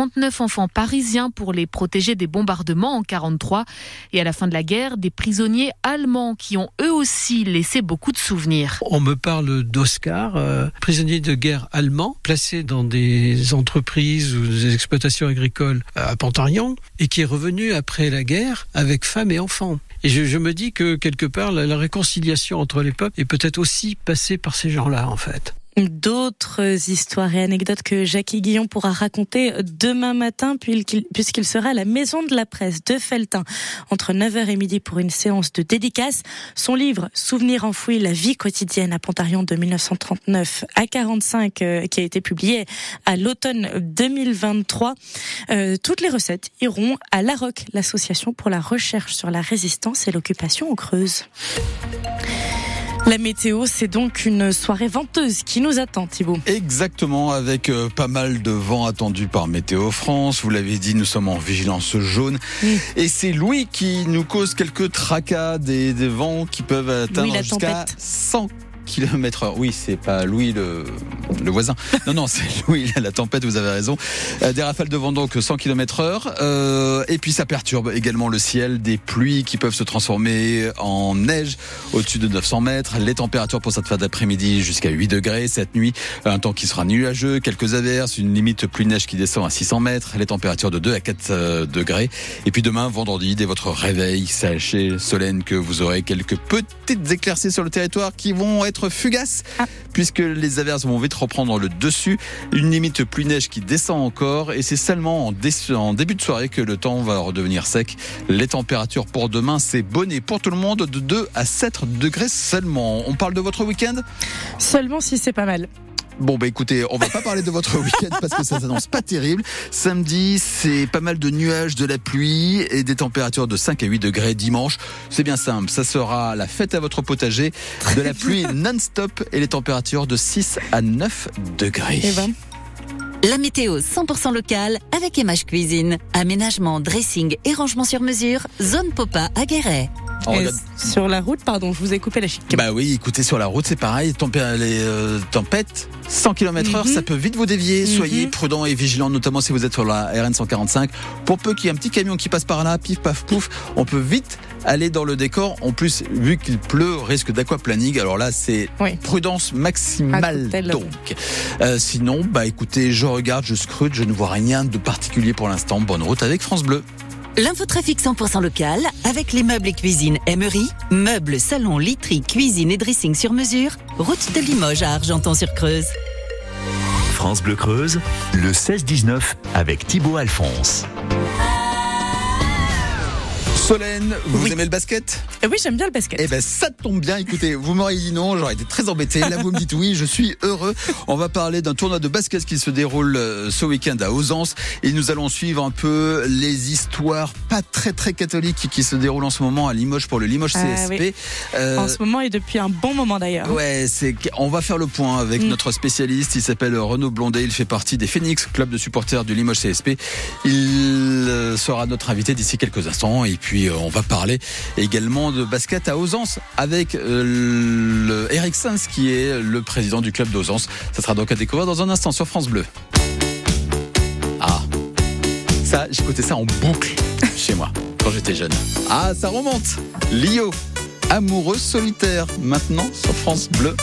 39 enfants parisiens pour les protéger des bombardements en 43. Et à la fin de la guerre, des prisonniers allemands qui ont eux aussi laissé beaucoup de souvenirs. On me parle d'Oscar, euh, prisonnier de guerre allemand, placé dans des entreprises ou des exploitations agricoles à Pantarion, et qui est revenu après la guerre avec femme et enfants. Et je, me dis que quelque part, la réconciliation entre les peuples est peut-être aussi passée par ces gens-là, en fait. D'autres histoires et anecdotes que Jackie Guillon pourra raconter demain matin puisqu'il sera à la Maison de la Presse de Feltin entre 9h et midi pour une séance de dédicace. Son livre Souvenirs enfouis, la vie quotidienne à Pontarion de 1939 à 45 euh, qui a été publié à l'automne 2023. Euh, toutes les recettes iront à l'AROC, l'association pour la recherche sur la résistance et l'occupation en Creuse. La météo, c'est donc une soirée venteuse qui nous attend, Thibault. Exactement, avec euh, pas mal de vent attendu par Météo France. Vous l'avez dit, nous sommes en vigilance jaune. Oui. Et c'est Louis qui nous cause quelques tracas, des, des vents qui peuvent atteindre jusqu'à 100 km. Oui, c'est pas Louis le, le voisin. Non, non, c'est Louis la tempête, vous avez raison. Euh, des rafales de vent donc 100 km heure. Euh, et puis ça perturbe également le ciel, des pluies qui peuvent se transformer en neige au-dessus de 900 mètres. Les températures pour cette fin d'après-midi jusqu'à 8 degrés. Cette nuit, un temps qui sera nuageux, quelques averses, une limite pluie-neige qui descend à 600 mètres. Les températures de 2 à 4 euh, degrés. Et puis demain, vendredi, dès votre réveil, sachez, Solène, que vous aurez quelques petites éclaircies sur le territoire qui vont être fugace ah. puisque les averses vont vite reprendre le dessus. Une limite pluie neige qui descend encore et c'est seulement en, en, début de soirée que le temps va redevenir sec. Les températures pour demain, c'est bonnet pour tout le monde de 2 à 7 degrés seulement. On parle de votre week-end? Seulement si c'est pas mal. Bon bah écoutez, on va pas parler de votre week-end parce que ça s'annonce pas terrible. Samedi, c'est pas mal de nuages, de la pluie et des températures de 5 à 8 degrés dimanche. C'est bien simple, ça sera la fête à votre potager, de la pluie non-stop et les températures de 6 à 9 degrés. Et ben. La météo 100% locale avec Image Cuisine. Aménagement, dressing et rangement sur mesure. Zone Popa à Guéret. Sur la route, pardon, je vous ai coupé la chic. Bah oui, écoutez, sur la route, c'est pareil. Les euh, tempêtes, 100 km heure, ça peut vite vous dévier. Soyez mm prudents et vigilants, notamment si vous êtes sur la RN 145. Pour peu qu'il y ait un petit camion qui passe par là, pif, paf, pouf, on peut vite aller dans le décor. En plus, vu qu'il pleut, risque d'aquaplaning. Alors là, c'est oui. prudence maximale. Donc, euh, sinon, bah écoutez, je regarde, je scrute, je ne vois rien de particulier pour l'instant. Bonne route avec France Bleu. L'infotrafic 100% local avec les meubles et cuisine Emery, meubles, salons, literie, cuisine et dressing sur mesure, route de Limoges à Argenton-sur-Creuse. France Bleu Creuse, le 16-19 avec Thibaut Alphonse. Solène, vous oui. aimez le basket Oui, j'aime bien le basket. Eh ben, ça tombe bien. Écoutez, vous m'auriez dit non, j'aurais été très embêté. Là, vous me dites oui, je suis heureux. On va parler d'un tournoi de basket qui se déroule ce week-end à Ausence et nous allons suivre un peu les histoires pas très très catholiques qui se déroulent en ce moment à Limoges pour le Limoges CSP. Ah, oui. euh... En ce moment et depuis un bon moment d'ailleurs. Ouais, c'est. On va faire le point avec mm. notre spécialiste. Il s'appelle Renaud Blondet. Il fait partie des Phoenix, club de supporters du Limoges CSP. Il sera notre invité d'ici quelques instants et puis on va parler également de basket à Ausence avec euh, le Eric Sens qui est le président du club d'Ausence. Ça sera donc à découvrir dans un instant sur France Bleu. Ah, ça, j'écoutais ça en boucle chez moi quand j'étais jeune. Ah, ça remonte. Lio, amoureux solitaire, maintenant sur France Bleu.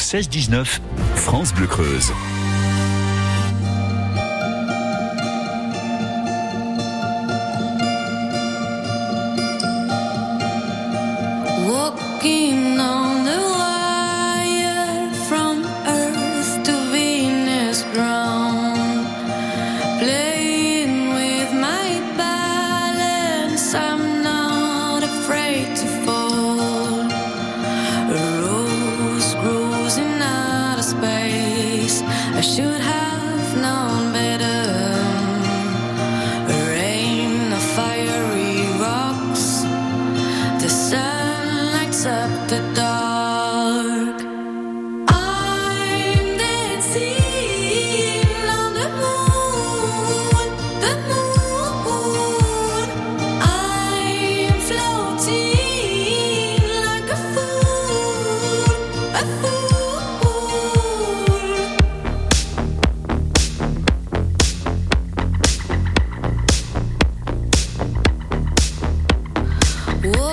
16-19. Le 16-19. France Bleu Creuse.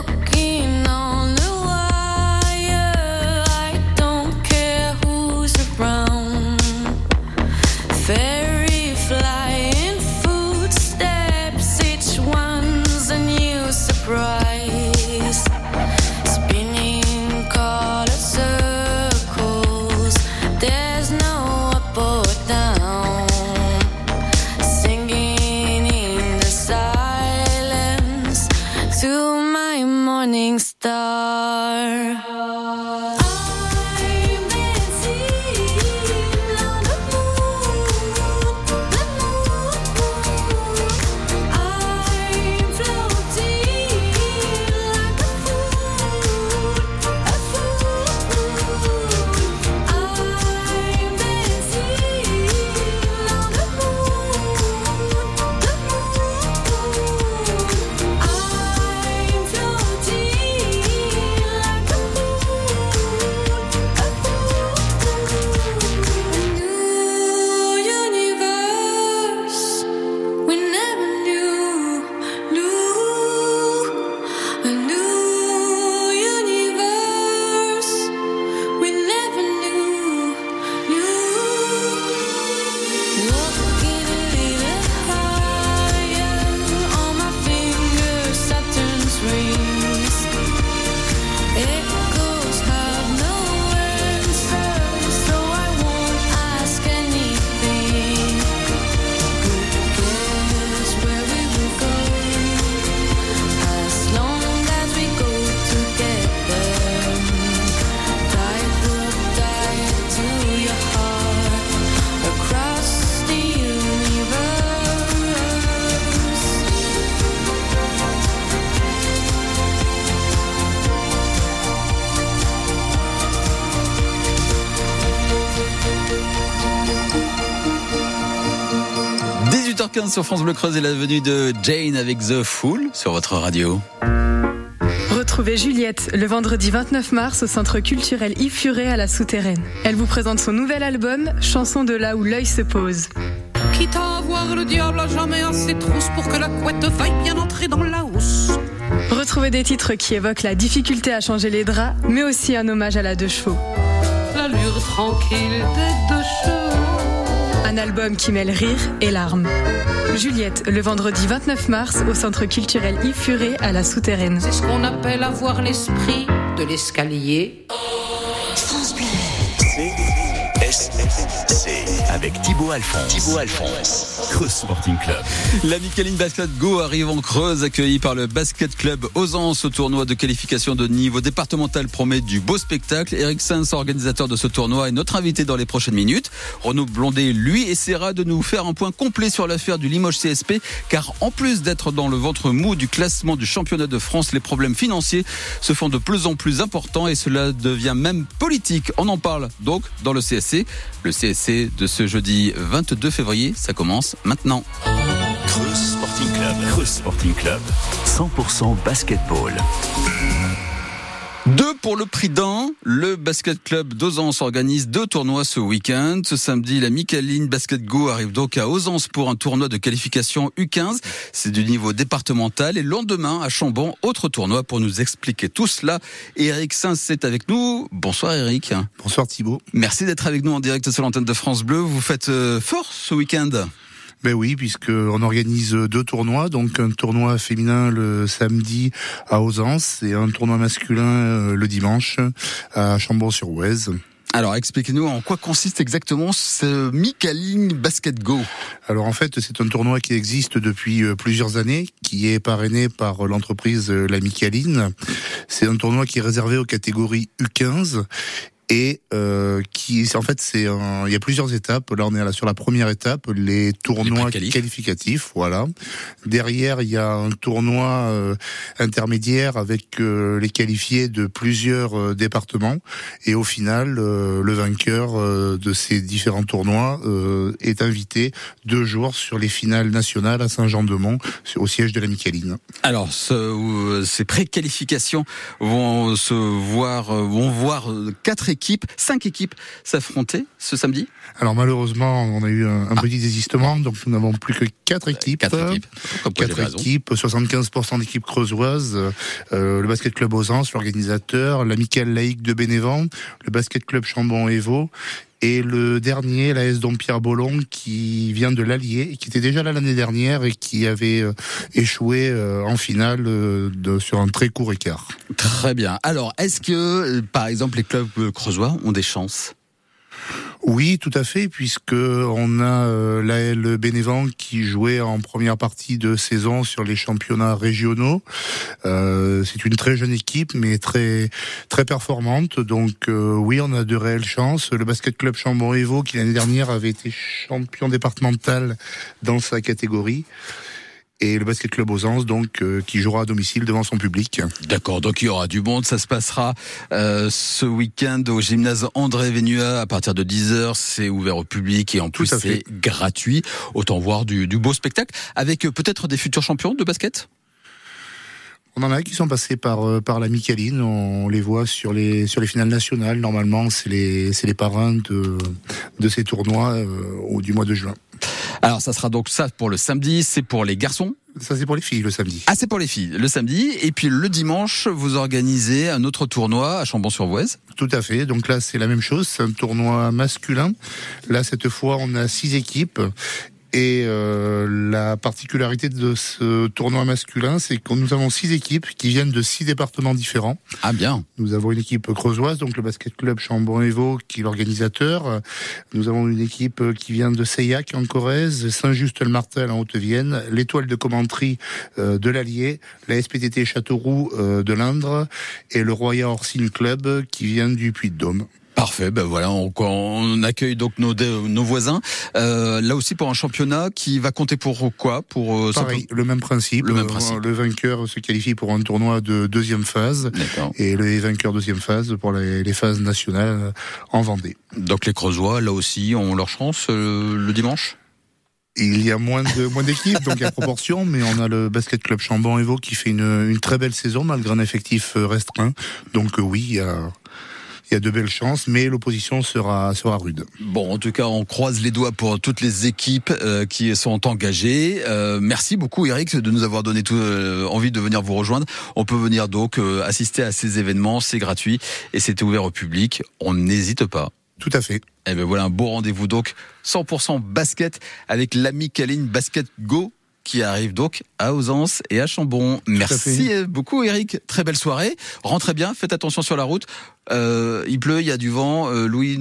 pouquinho. Sur France Bleu Creuse et la venue de Jane avec The Fool sur votre radio. Retrouvez Juliette le vendredi 29 mars au centre culturel Yves Furet à la Souterraine. Elle vous présente son nouvel album, Chanson de là où l'œil se pose. Quitte à voir le diable à jamais assez trousse pour que la couette vaille bien entrer dans la housse. Retrouvez des titres qui évoquent la difficulté à changer les draps, mais aussi un hommage à la deux chevaux. L'allure tranquille des deux chevaux. Un album qui mêle rire et larmes. Juliette, le vendredi 29 mars au Centre culturel Yves Furet à la Souterraine. C'est ce qu'on appelle avoir l'esprit de l'escalier. France Bleu. Avec Thibaut Alphonse. Thibaut Alphonse. Creuse Sporting Club. La Micheline Basket Go arrive en Creuse, accueillie par le Basket Club Ozan. Ce tournoi de qualification de niveau départemental promet du beau spectacle. Eric Sens, organisateur de ce tournoi, est notre invité dans les prochaines minutes. Renaud Blondet, lui, essaiera de nous faire un point complet sur l'affaire du Limoges CSP, car en plus d'être dans le ventre mou du classement du championnat de France, les problèmes financiers se font de plus en plus importants et cela devient même politique. On en parle donc dans le CSC. Le CSC de ce jeudi 22 février, ça commence maintenant. Creuse Sporting Club. Sporting Club. 100% basketball. De Deux pour le prix d'un. Le basket club d'Ozance organise deux tournois ce week-end. Ce samedi, la Micaline Basket Go arrive donc à Ozance pour un tournoi de qualification U15. C'est du niveau départemental. Et le lendemain, à Chambon, autre tournoi pour nous expliquer tout cela. Eric Saint est avec nous. Bonsoir Eric. Bonsoir Thibault. Merci d'être avec nous en direct sur l'antenne de France Bleu. Vous faites euh, fort ce week-end ben oui, puisque on organise deux tournois, donc un tournoi féminin le samedi à Ausence et un tournoi masculin euh, le dimanche à Chambon-sur-Oise. Alors expliquez-nous en quoi consiste exactement ce Micaline Basket Go? Alors en fait c'est un tournoi qui existe depuis euh, plusieurs années, qui est parrainé par l'entreprise euh, La Micaline. C'est un tournoi qui est réservé aux catégories U15 et euh, qui en fait c'est il y a plusieurs étapes. Là on est là sur la première étape, les tournois qualificatifs, voilà. Derrière il y a un tournoi euh, intermédiaire avec euh, les qualifiés de plusieurs euh, départements et au final le vainqueur de ces différents tournois est invité deux jours sur les finales nationales à Saint-Jean-de-Mont au siège de la Micaline. Alors ce, ces préqualifications vont se voir vont voir quatre équipes, cinq équipes s'affronter ce samedi. Alors malheureusement, on a eu un, petit désistement, donc nous n'avons plus que quatre équipes. Quatre équipes, quatre équipes. 75% d'équipes creusoises, euh, le basket club Ausence, l'organisateur, l'amicale laïque de Bénévent, le basket club Chambon Evo et le dernier, la S Pierre Bollon, qui vient de l'Allier, qui était déjà là l'année dernière et qui avait euh, échoué euh, en finale euh, sur un très court écart. Très bien. Alors, est-ce que, par exemple, les clubs creusois ont des chances oui, tout à fait, puisque on a euh, l'AL Bénévent qui jouait en première partie de saison sur les championnats régionaux. Euh, c'est une très jeune équipe, mais très très performante. Donc euh, oui, on a de réelles chances. Le basket club Chambon-Evo, qui l'année dernière avait été champion départemental dans sa catégorie et le basket club Ausence donc euh, qui jouera à domicile devant son public. D'accord, donc il y aura du monde, ça se passera euh, ce week-end au gymnase André Vénua à partir de 10h, c'est ouvert au public et en plus c'est gratuit. Autant voir du, du beau spectacle avec euh, peut-être des futurs champions de basket? On en a qui sont passés par euh, par la Micaline. On les voit sur les sur les finales nationales. Normalement, c'est les les parrains de de ces tournois au du mois de juin. Alors ça sera donc ça pour le samedi, c'est pour les garçons ça c'est pour les filles le samedi. Ah c'est pour les filles le samedi et puis le dimanche vous organisez un autre tournoi à Chambon-sur-Vouez. Tout à fait. Donc là c'est la même chose, c'est un tournoi masculin. Là cette fois on a six équipes et euh, la particularité de ce tournoi masculin, c'est que nous avons six équipes qui viennent de six départements différents. Ah bien. Nous avons une équipe creusoise, donc le basket club Chambon-Evo, qui est l'organisateur. Nous avons une équipe qui vient de Seillac en Corrèze, Saint-Just-le-Martel en Haute-Vienne, l'Étoile de Commentry euh, de l'Allier, la SPTT Châteauroux euh, de l'Indre et le Royal Orsine Club qui vient du Puy-de-Dôme. Parfait, ben voilà, on, on accueille donc nos, nos voisins. Euh, là aussi pour un championnat qui va compter pour quoi? Pour euh, Pareil, le même principe. Le même principe. Le vainqueur se qualifie pour un tournoi de deuxième phase et les vainqueurs deuxième phase pour les, les phases nationales en Vendée. Donc les Creusois, là aussi, ont leur chance euh, le dimanche? Il y a moins de moins d'équipes, donc à proportion, mais on a le basket club Chambon Evo qui fait une, une très belle saison malgré un effectif restreint. Donc oui, il y a il y a de belles chances, mais l'opposition sera, sera rude. Bon, en tout cas, on croise les doigts pour toutes les équipes euh, qui sont engagées. Euh, merci beaucoup, Eric, de nous avoir donné tout, euh, envie de venir vous rejoindre. On peut venir donc assister à ces événements, c'est gratuit et c'est ouvert au public. On n'hésite pas. Tout à fait. Et eh ben voilà un beau rendez-vous donc 100% basket avec l'ami Kaline Basket Go qui arrive donc à Ausence et à Chambon. Merci beaucoup Eric, très belle soirée. Rentrez bien, faites attention sur la route. Euh, il pleut, il y a du vent. Euh, Louis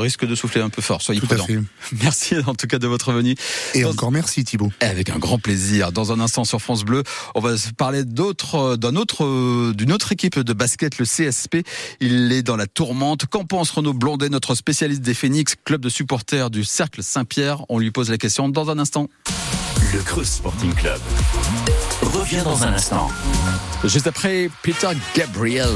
risque de souffler un peu fort. Soyez prudents. Merci en tout cas de votre venue. Et encore merci Thibault. Avec un grand plaisir. Dans un instant sur France Bleu, on va parler d'autres, d'un autre, d'une autre équipe de basket, le CSP. Il est dans la tourmente. Qu'en pense Renaud Blondet, notre spécialiste des Phoenix, club de supporters du Cercle Saint-Pierre? On lui pose la question dans un instant. Le Creuse Sporting Club revient dans un instant. Juste après Peter Gabriel.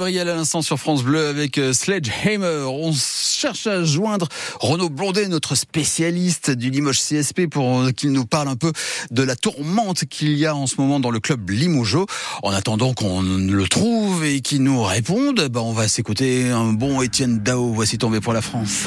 Gabriel à l'instant sur France Bleu avec euh, Sledgehammer. On cherche à joindre Renaud Blondet, notre spécialiste du Limoges CSP, pour euh, qu'il nous parle un peu de la tourmente qu'il y a en ce moment dans le club Limougeau. En attendant qu'on le trouve et qu'il nous réponde, bah on va s'écouter un bon Étienne Dao. Voici tombé pour la France.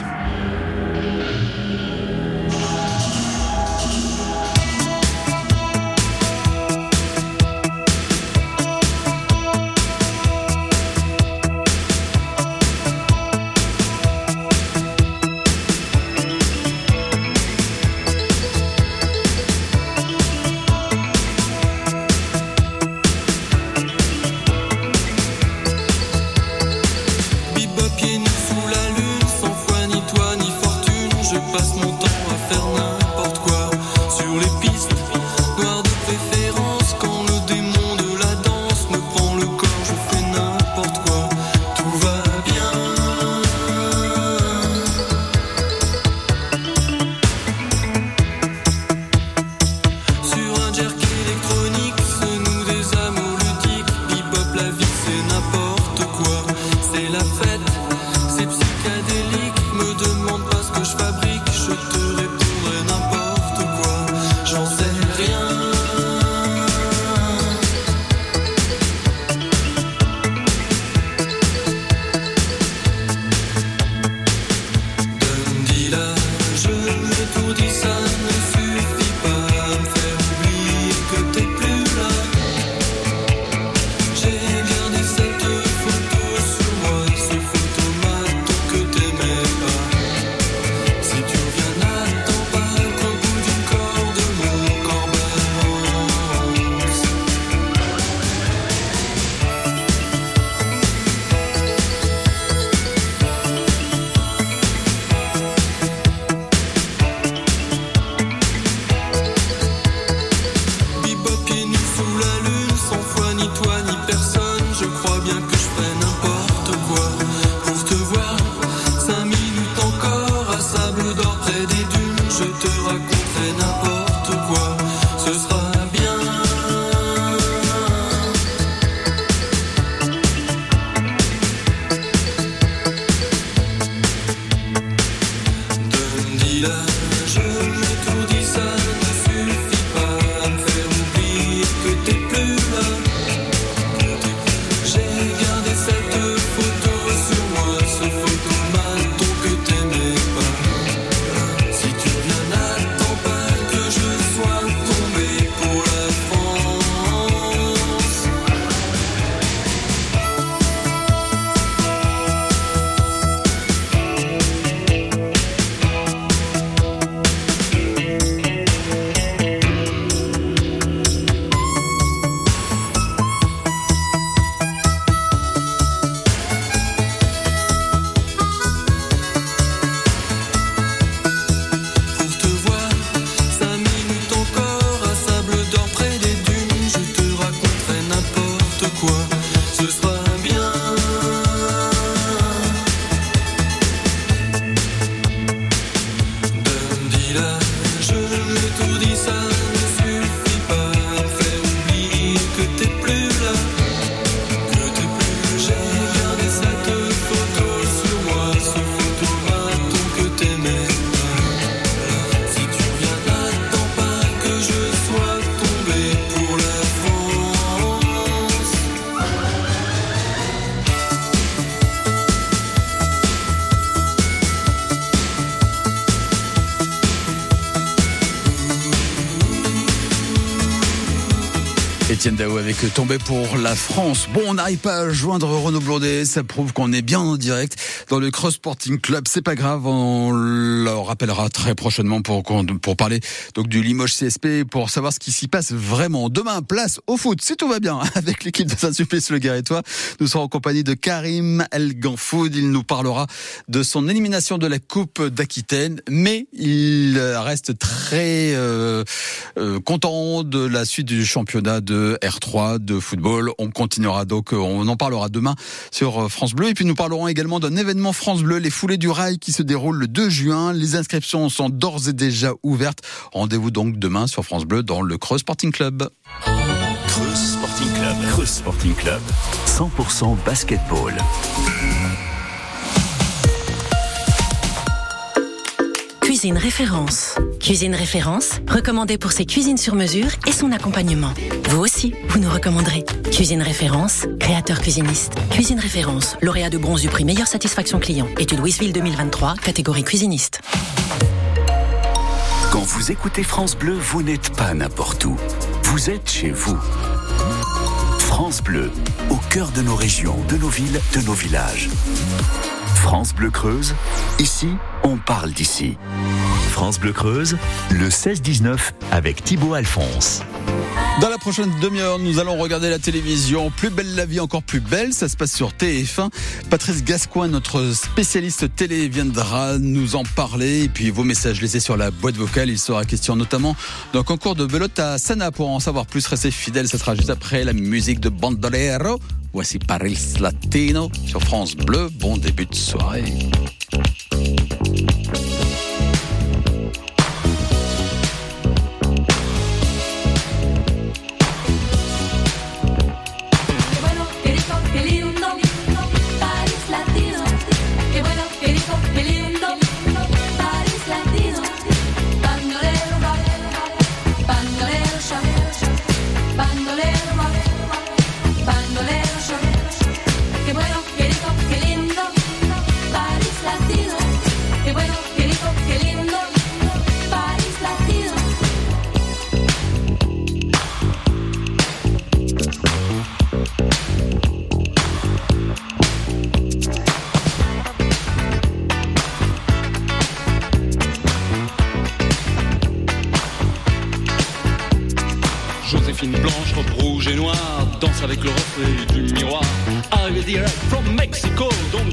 Etienne Dao avec Tombé pour la France. Bon, on n'arrive pas à joindre Renaud Blondet, ça prouve qu'on est bien en direct dans le Cross Sporting Club. C'est pas grave, on le rappellera très prochainement pour, pour parler donc du Limoges CSP, pour savoir ce qui s'y passe vraiment. Demain, place au foot, si tout va bien, avec l'équipe de Saint-Sulpice Le Guérétois. Nous serons en compagnie de Karim El Ganfoud. Il nous parlera de son élimination de la Coupe d'Aquitaine, mais il reste très euh, euh, content de la suite du championnat de R3 de football. On continuera donc, euh, on en parlera demain sur euh, France Bleu. Et puis nous parlerons également d'un événement France Bleu, les foulées du rail qui se déroulent le 2 juin. Les inscriptions sont d'ores et déjà ouvertes. Rendez-vous donc demain sur France Bleu dans le Creuse Sporting Club. Creuse Sporting Club. Creuse Sporting Club. 100% basketball. Cuisine référence. Cuisine référence, recommandée pour ses cuisines sur mesure et son accompagnement. Vous aussi, vous nous recommanderez. Cuisine référence, créateur cuisiniste. Cuisine référence, lauréat de bronze du prix Meilleure Satisfaction Client. Étude Louisville 2023, catégorie cuisiniste. Quand vous écoutez France Bleu, vous n'êtes pas n'importe où. Vous êtes chez vous. France Bleu, au cœur de nos régions, de nos villes, de nos villages. France Bleu Creuse, ici, on parle d'ici. France Bleu Creuse, le 16-19 avec Thibaut Alphonse. Dans la prochaine demi-heure, nous allons regarder la télévision. Plus belle la vie, encore plus belle. Ça se passe sur TF1. Patrice Gascoin, notre spécialiste télé, viendra nous en parler. Et puis vos messages laissés sur la boîte vocale. Il sera question notamment d'un concours de belote à Sana. Pour en savoir plus, restez fidèles. Ce sera juste après la musique de Bandolero. Voici Paris Latino sur France Bleu. Bon début de soirée.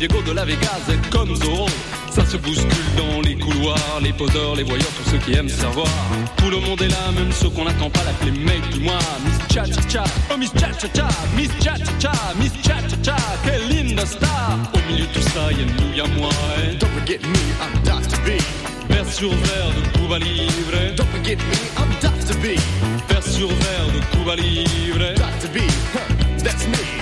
Diego de la Vegas est comme Zorro. Ça se bouscule dans les couloirs, les poseurs, les voyeurs, tous ceux qui aiment savoir. Tout le monde est là, même ceux qu'on n'attend pas, l'appeler mec du mois. Miss Cha Cha Cha, oh Miss Cha Cha Cha, Miss Cha Cha Cha, Miss Cha Cha Cha, quelle linda star. Au milieu de tout ça, y'a nous, y'a moi. hein. Don't forget me, I'm Dr. B. Vers sur verre de Cuba Libre. Don't forget me, I'm Dr. B. Vers sur verre de Cuba Libre. Dr. B, huh, that's me.